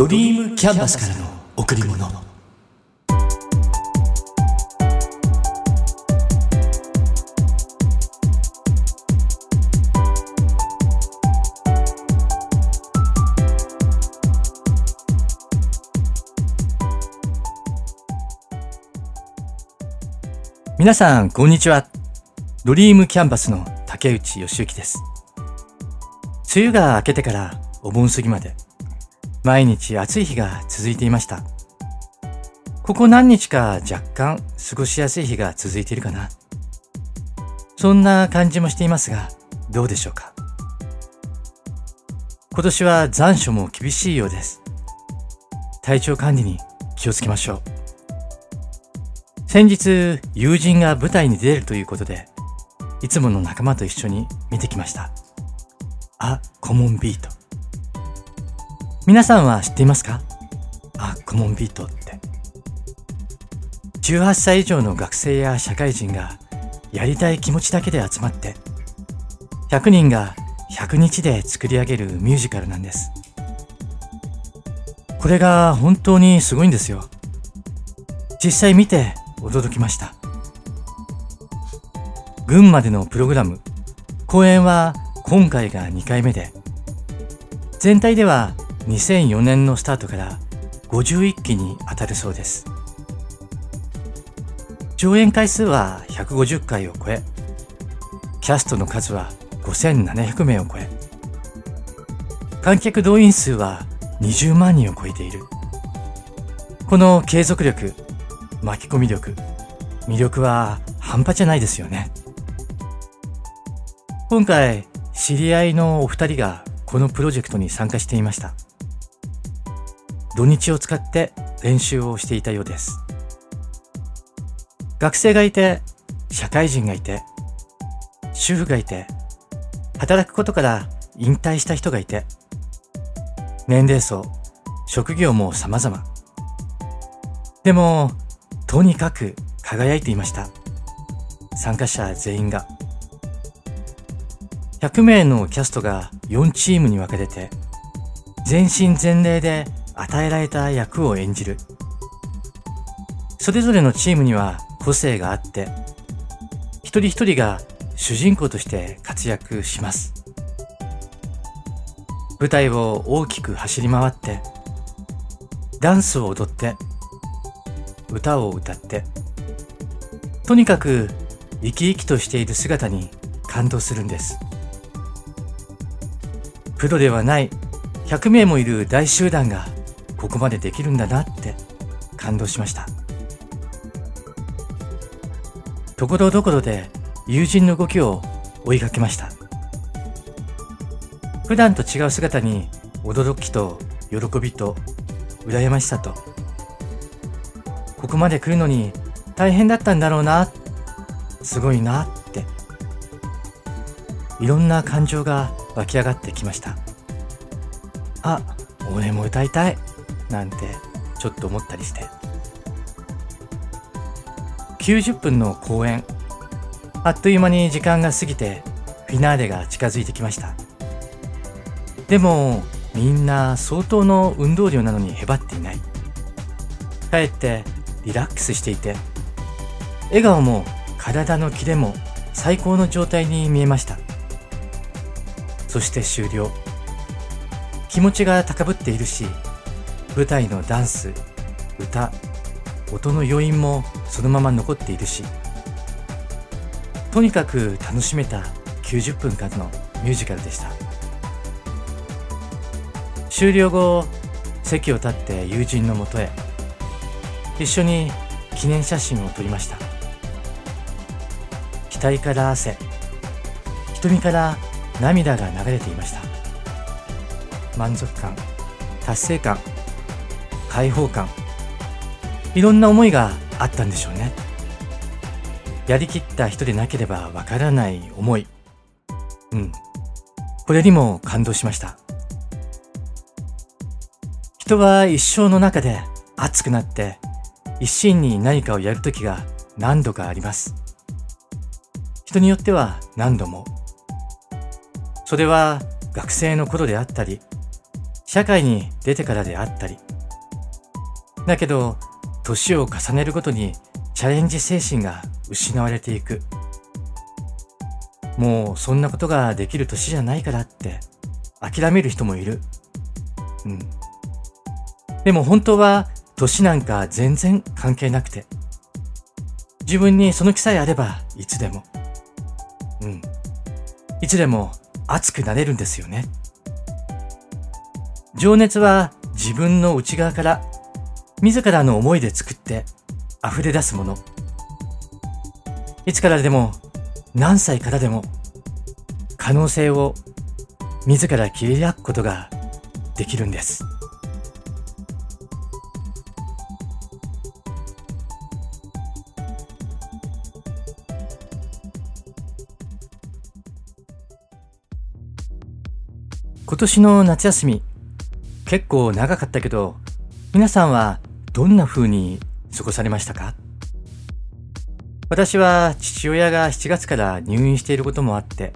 ドリームキャンバスからの贈り物。皆さんこんにちは。ドリームキャンバスの竹内義之です。梅雨が明けてからお盆過ぎまで毎日暑い日が続いていました。ここ何日か若干過ごしやすい日が続いているかな。そんな感じもしていますがどうでしょうか。今年は残暑も厳しいようです。体調管理に気をつけましょう。先日友人が舞台に出るということでいつもの仲間と一緒に見てきました。あコモンビート。皆さんは知っていますか？あ、コモンビートって。18歳以上の学生や社会人がやりたい気持ちだけで集まって、100人が100日で作り上げるミュージカルなんです。これが本当にすごいんですよ。実際見て驚きました。群馬でのプログラム、公演は今回が2回目で、全体では2004年のスタートから51期に当たるそうです。上演回数は150回を超えキャストの数は5700名を超え観客動員数は20万人を超えている。この継続力巻き込み力魅力は半端じゃないですよね。今回知り合いのお二人がこのプロジェクトに参加していました。土日を使って練習をしていたようです。学生がいて、社会人がいて、主婦がいて、働くことから引退した人がいて、年齢層、職業も様々。でも、とにかく輝いていました。参加者全員が。100名のキャストが4チームに分かれて、全身全霊で与えられた役を演じる。それぞれのチームには個性があって、一人一人が主人公として活躍します。舞台を大きく走り回って、ダンスを踊って、歌を歌って、とにかく生き生きとしている姿に感動するんです。プロではない100名もいる大集団がここまでできるんだなって感動しました。ところどころで友人の動きを追いかけました。普段と違う姿に驚きと喜びと羨ましさとここまで来るのに大変だったんだろうなすごいなっていろんな感情が湧き上がってきました。あ俺も歌いたい。なんてちょっと思ったりして。90分の公演。あっという間に時間が過ぎてフィナーレが近づいてきました。でもみんな相当の運動量なのにへばっていない。かえってリラックスしていて笑顔も体のキレも最高の状態に見えました。そして終了。気持ちが高ぶっているし舞台のダンス歌音の余韻もそのまま残っているしとにかく楽しめた90分間のミュージカルでした。終了後席を立って友人のもとへ一緒に記念写真を撮りました。額から汗瞳から涙が流れていました。満足感達成感開放感。いろんな思いがあったんでしょうね。やりきった人でなければわからない思い。うん。これにも感動しました。人は一生の中で熱くなって一心に何かをやるときが何度かあります。人によっては何度も。それは学生の頃であったり社会に出てからであったりだけど年を重ねるごとにチャレンジ精神が失われていく。もうそんなことができる年じゃないからって諦める人もいる。うん。でも本当は年なんか全然関係なくて自分にその気さえあればいつでも。うん。いつでも熱くなれるんですよね。情熱は自分の内側から自らの思いで作って溢れ出すもの。いつからでも何歳からでも可能性を自ら切り開くことができるんです。今年の夏休み結構長かったけど皆さんはどんな風に過ごされましたか？私は父親が7月から入院していることもあって、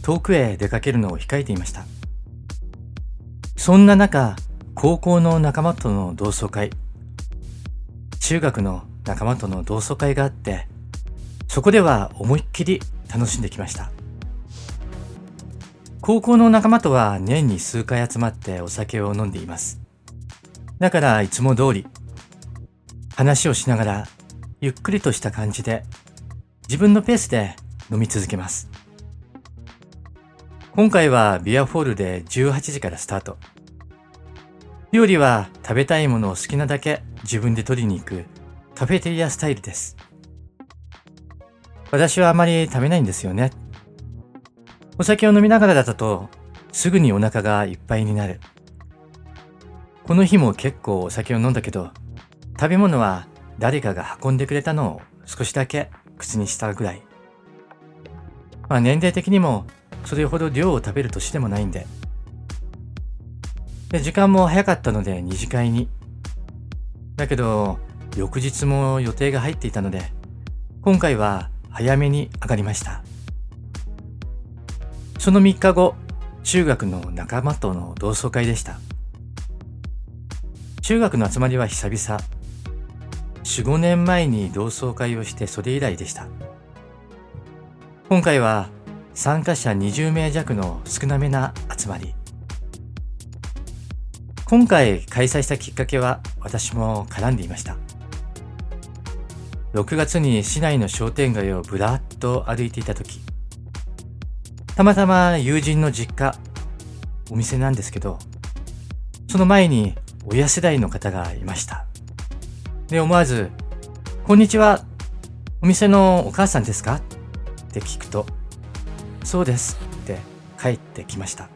遠くへ出かけるのを控えていました。そんな中、高校の仲間との同窓会、中学の仲間との同窓会があって、そこでは思いっきり楽しんできました。高校の仲間とは年に数回集まってお酒を飲んでいます。だからいつも通り話をしながらゆっくりとした感じで自分のペースで飲み続けます。今回はビアホールで18時からスタート。料理は食べたいものを好きなだけ自分で取りに行くカフェテリアスタイルです。私はあまり食べないんですよね。お酒を飲みながらだとすぐにお腹がいっぱいになる。この日も結構お酒を飲んだけど食べ物は誰かが運んでくれたのを少しだけ口にしたぐらい。まあ年齢的にもそれほど量を食べる年でもないんで。で、時間も早かったので二次会に。だけど、翌日も予定が入っていたので、今回は早めに上がりました。その3日後、中学の仲間との同窓会でした。中学の集まりは久々。4、5年前に同窓会をしてそれ以来でした。今回は参加者20名弱の少なめな集まり。今回開催したきっかけは私も絡んでいました。6月に市内の商店街をぶらっと歩いていた時、たまたま友人の実家、お店なんですけど、その前に親世代の方がいました。で、思わず、こんにちは。お店のお母さんですか？って聞くと、そうですって帰ってきました。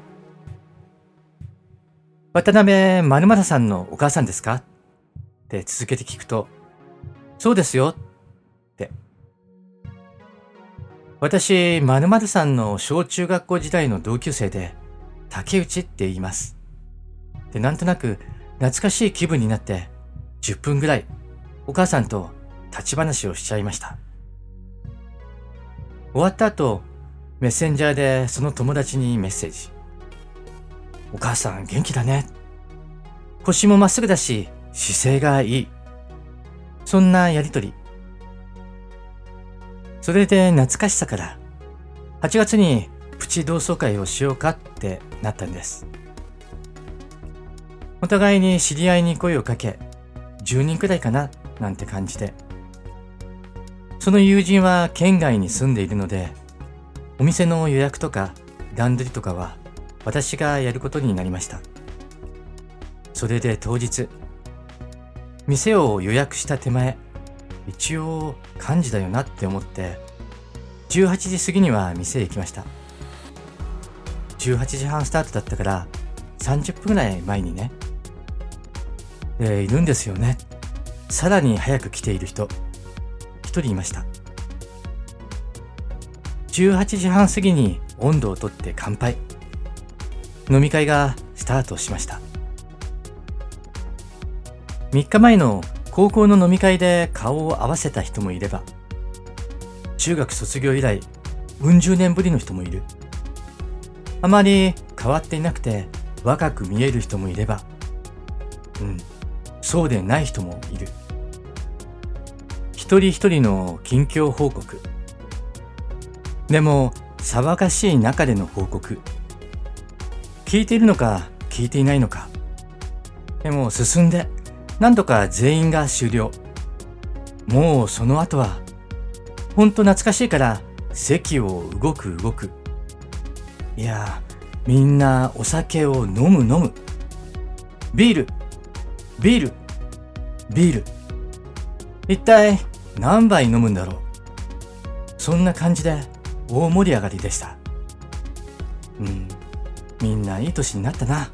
渡辺まるさんのお母さんですか？って続けて聞くと、そうですよって。私、まるさんの小中学校時代の同級生で、竹内って言います。で、なんとなく懐かしい気分になって、10分ぐらいお母さんと立ち話をしちゃいました。終わった後、メッセンジャーでその友達にメッセージ。お母さん元気だね。腰もまっすぐだし、姿勢がいい。そんなやりとり。それで懐かしさから、8月にプチ同窓会をしようかってなったんです。お互いに知り合いに声をかけ、10人くらいかななんて感じで。その友人は県外に住んでいるので、お店の予約とか段取りとかは私がやることになりました。それで当日、店を予約した手前、一応幹事だよなって思って、18時過ぎには店へ行きました。18時半スタートだったから30分ぐらい前にね。で、いるんですよね。さらに早く来ている人、一人いました。18時半過ぎに温度をとって乾杯。飲み会がスタートしました。3日前の高校の飲み会で顔を合わせた人もいれば、中学卒業以来、うん十年ぶりの人もいる。あまり変わっていなくて、若く見える人もいれば、うん、そうでない人もいる。一人一人の近況報告。でも、騒がしい中での報告。聞いているのか、聞いていないのか。でも進んで、なんとか全員が終了。もうその後は、ほんと懐かしいから席を動く動く。いや、みんなお酒を飲む飲む。ビール、ビール、ビール。一体何杯飲むんだろう。そんな感じで大盛り上がりでした。うん、みんないい年になったな。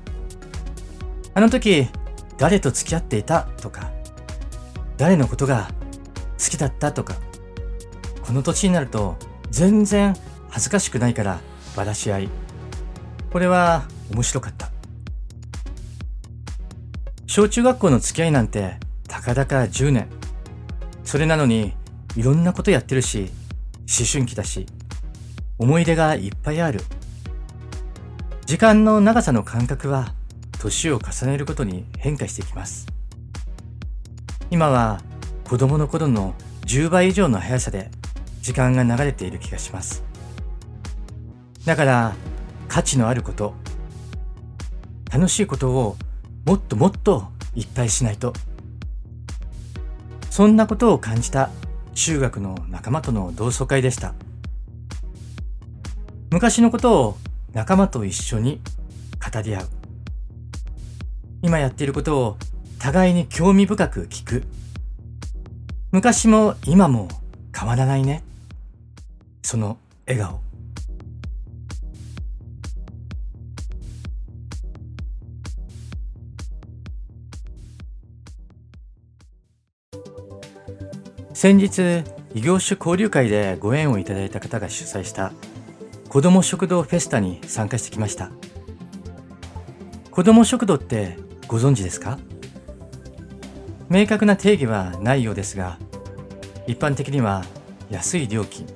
あの時、誰と付き合っていた？とか、誰のことが好きだった？とか、この年になると全然恥ずかしくないからばらし合い。これは面白かった。小中学校の付き合いなんてたかだか10年。それなのにいろんなことやってるし、思春期だし、思い出がいっぱいある。時間の長さの感覚は年を重ねることに変化してきます。今は子供の頃の10倍以上の速さで時間が流れている気がします。だから価値のあること、楽しいことをもっともっといっぱいしないと。そんなことを感じた中学の仲間との同窓会でした。昔のことを仲間と一緒に語り合う。今やっていることを互いに興味深く聞く。昔も今も変わらないね。その笑顔。先日、異業種交流会でご縁をいただいた方が主催した子ども食堂フェスタに参加してきました。子ども食堂ってご存知ですか？明確な定義はないようですが、一般的には安い料金、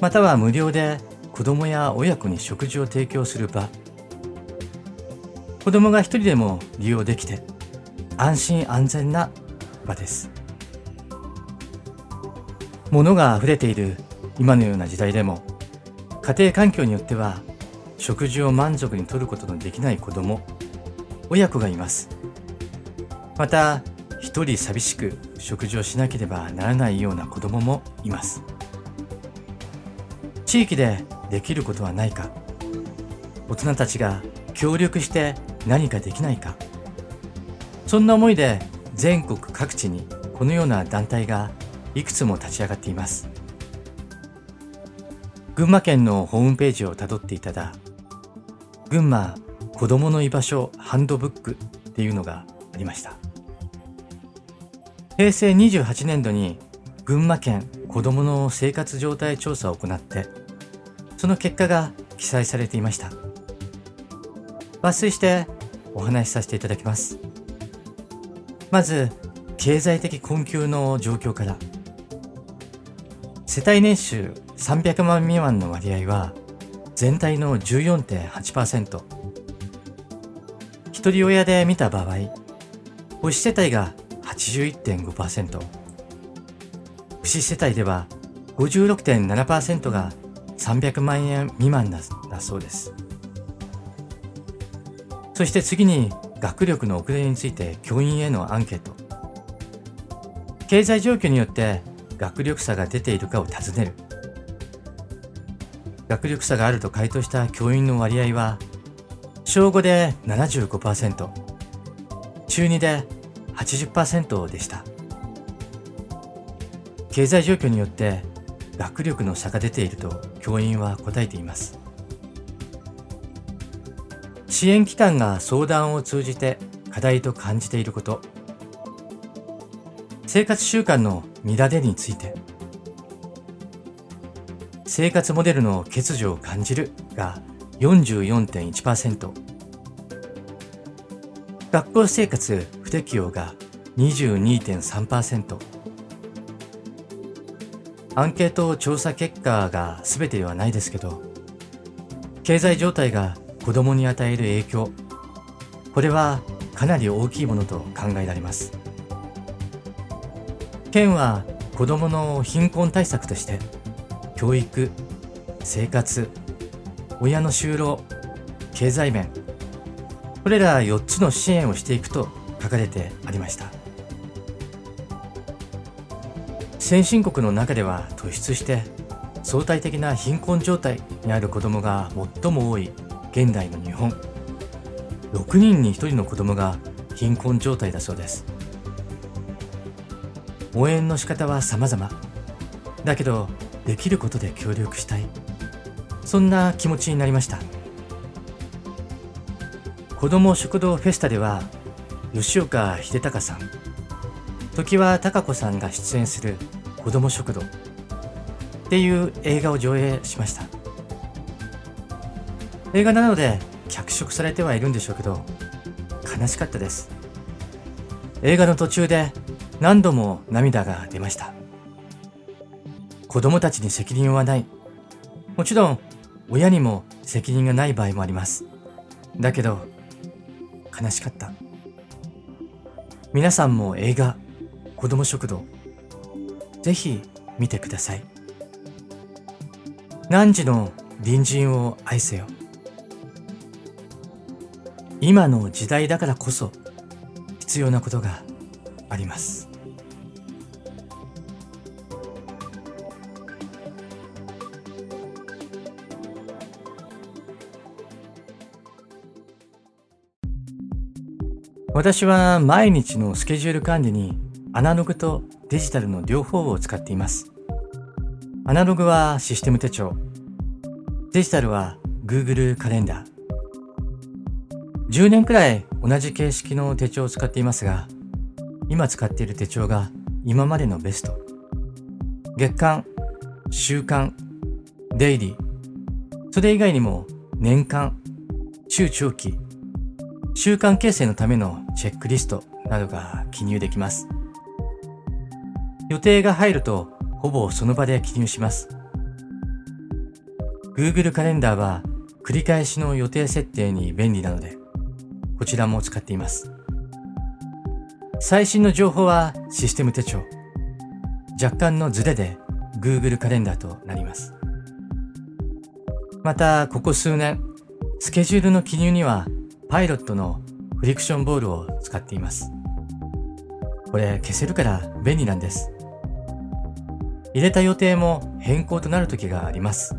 または無料で子供や親子に食事を提供する場、子供が一人でも利用できて安心安全な場です。物が溢れている今のような時代でも家庭環境によっては食事を満足にとることのできない子供親子がいます。また一人寂しく食事をしなければならないような子供もいます。地域でできることはないか。大人たちが協力して何かできないか。そんな思いで全国各地にこのような団体がいくつも立ち上がっています。群馬県のホームページをたどっていただ群馬子供の居場所ハンドブックっていうのがありました。平成28年度に群馬県子供の生活状態調査を行ってその結果が記載されていました。抜粋してお話しさせていただきます。まず経済的困窮の状況から。世帯年収300万未満の割合は全体の14.8%一人親で見た場合母子世帯が81.5%不子世帯では56.7%が300万円未満だそうです。そして次に学力の遅れについて教員へのアンケート。経済状況によって学力差が出ているかを尋ねる。学力差があると回答した教員の割合は小5で75%中2で80%でした。経済状況によって学力の差が出ていると教員は答えています。支援機関が相談を通じて課題と感じていること。生活習慣の乱れについて。生活モデルの欠如を感じるが44.1%学校生活不適応が22.3%アンケート調査結果が全てではないですけど経済状態が子供に与える影響。これはかなり大きいものと考えられます。県は子供の貧困対策として教育生活親の就労経済面これら4つの支援をしていくと書かれてありました。先進国の中では突出して相対的な貧困状態にある子供が最も多い現代の日本。6人に1人の子供が貧困状態だそうです。応援の仕方は様々。だけどできることで協力したい。そんな気持ちになりました。子ども食堂フェスタでは吉岡秀隆さん常盤貴子さんが出演する子ども食堂っていう映画を上映しました。映画なので脚色されてはいるんでしょうけど悲しかったです。映画の途中で何度も涙が出ました。子供たちに責任はない。もちろん親にも責任がない場合もあります。だけど悲しかった。皆さんも映画子供食堂ぜひ見てください。汝の隣人を愛せよ。今の時代だからこそ必要なことがあります。私は毎日のスケジュール管理にアナログとデジタルの両方を使っています。アナログはシステム手帳。デジタルは Google カレンダー。10年くらい同じ形式の手帳を使っていますが、今使っている手帳が今までのベスト。月間、週間、デイリー。それ以外にも年間、中長期、習慣形成のためのチェックリストなどが記入できます。予定が入るとほぼその場で記入します。Google カレンダーは繰り返しの予定設定に便利なので、こちらも使っています。最新の情報はシステム手帳。若干のズレで Google カレンダーとなります。また、ここ数年、スケジュールの記入にはパイロットのフリクションボールを使っています。これ消せるから便利なんです。入れた予定も変更となる時があります。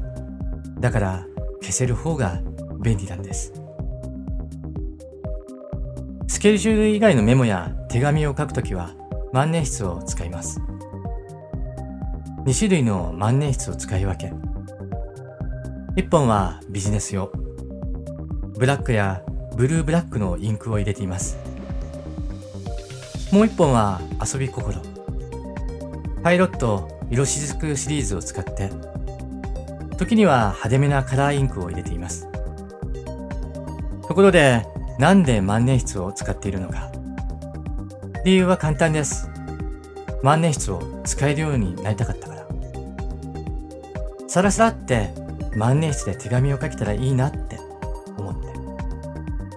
だから消せる方が便利なんです。スケジュール以外のメモや手紙を書くときは万年筆を使います。2種類の万年筆を使い分け。1本はビジネス用。ブラックやブルーブラックのインクを入れています。もう一本は遊び心。パイロット色しずくシリーズを使って、時には派手めなカラーインクを入れています。ところで、なんで万年筆を使っているのか。理由は簡単です。万年筆を使えるようになりたかったから。さらさらって万年筆で手紙を書けたらいいなって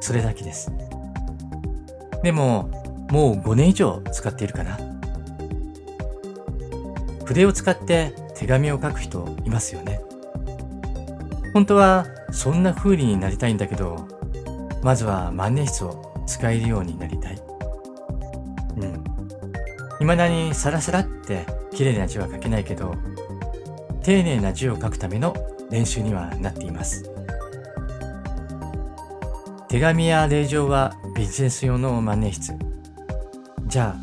それだけです。でも、もう5年以上使っているかな。筆を使って手紙を書く人いますよね。本当はそんな風になりたいんだけど、まずは万年筆を使えるようになりたい。うん。未だにサラサラって綺麗な字は書けないけど、丁寧な字を書くための練習にはなっています。手紙や令状はビジネス用の万年筆。じゃ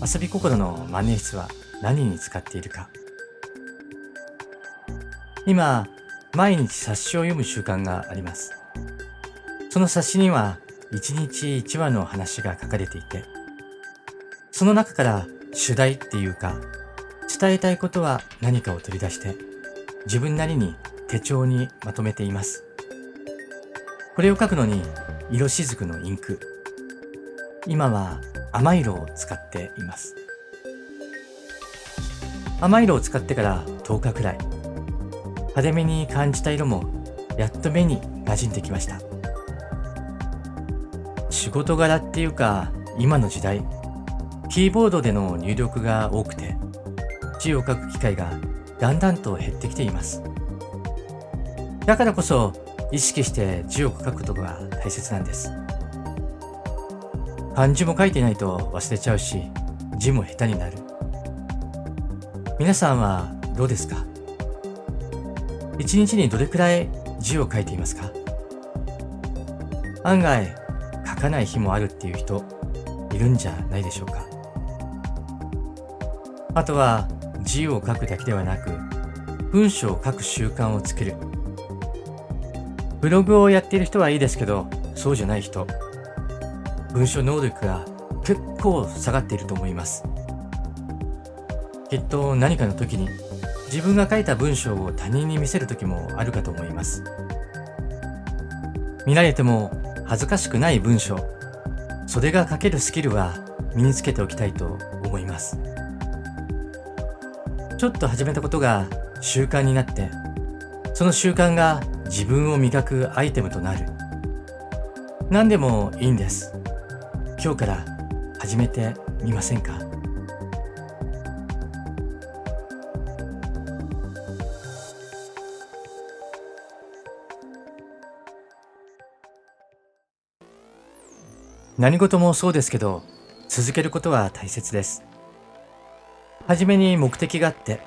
あ、遊び心の万年筆は何に使っているか？今、毎日冊子を読む習慣があります。その冊子には一日一話の話が書かれていて、その中から主題っていうか、伝えたいことは何かを取り出して、自分なりに手帳にまとめています。これを書くのに色しずくのインク。今は甘色を使っています。甘色を使ってから10日くらい。派手めに感じた色もやっと目に馴染んできました。仕事柄っていうか今の時代キーボードでの入力が多くて字を書く機会がだんだんと減ってきていますだからこそ意識して字を書くことが大切なんです。漢字も書いてないと忘れちゃうし字も下手になる。皆さんはどうですか？一日にどれくらい字を書いていますか？案外書かない日もあるっていう人いるんじゃないでしょうか。あとは字を書くだけではなく文章を書く習慣を作る。ブログをやっている人はいいですけどそうじゃない人。文章能力が結構下がっていると思います。きっと何かの時に自分が書いた文章を他人に見せる時もあるかと思います。見られても恥ずかしくない文章。それが書けるスキルは身につけておきたいと思います。ちょっと始めたことが習慣になってその習慣が自分を磨くアイテムとなる。何でもいいんです。今日から始めてみませんか？何事もそうですけど続けることは大切です。初めに目的があって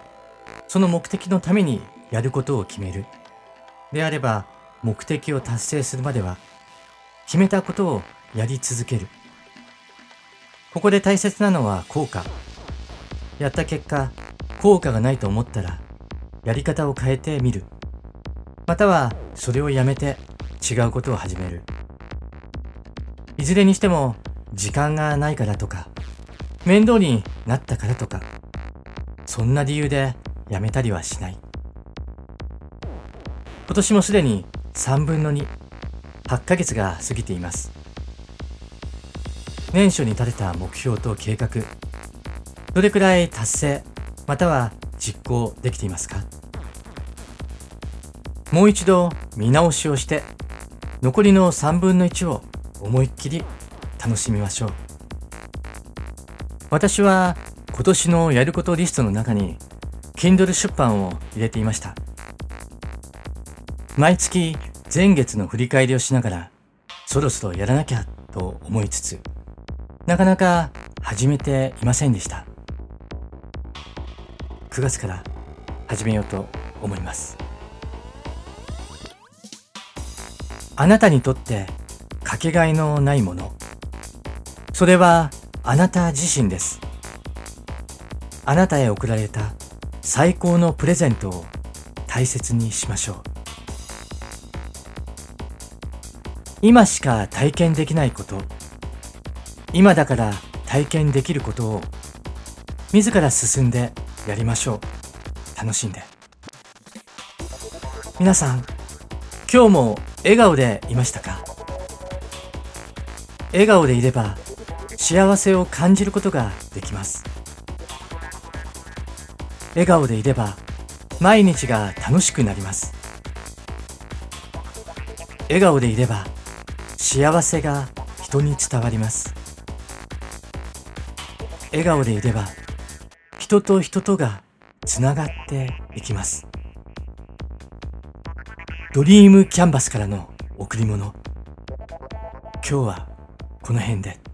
その目的のためにやることを決める。であれば目的を達成するまでは決めたことをやり続ける。ここで大切なのは効果。やった結果効果がないと思ったらやり方を変えてみる。またはそれをやめて違うことを始める。いずれにしても時間がないからとか面倒になったからとかそんな理由でやめたりはしない。今年もすでに3分の2、8ヶ月が過ぎています。年初に立てた目標と計画、どれくらい達成、または実行できていますか？もう一度見直しをして、残りの3分の1を思いっきり楽しみましょう。私は今年のやることリストの中に Kindle 出版を入れていました。毎月前月の振り返りをしながら、そろそろやらなきゃと思いつつ、なかなか始めていませんでした。9月から始めようと思います。あなたにとってかけがえのないもの。それはあなた自身です。あなたへ贈られた最高のプレゼントを大切にしましょう。今しか体験できないこと。今だから体験できることを自ら進んでやりましょう。楽しんで。皆さん今日も笑顔でいましたか？笑顔でいれば幸せを感じることができます。笑顔でいれば毎日が楽しくなります。笑顔でいれば幸せが人に伝わります。笑顔でいれば人と人とがつながっていきます。ドリームキャンバスからの贈り物。今日はこの辺で。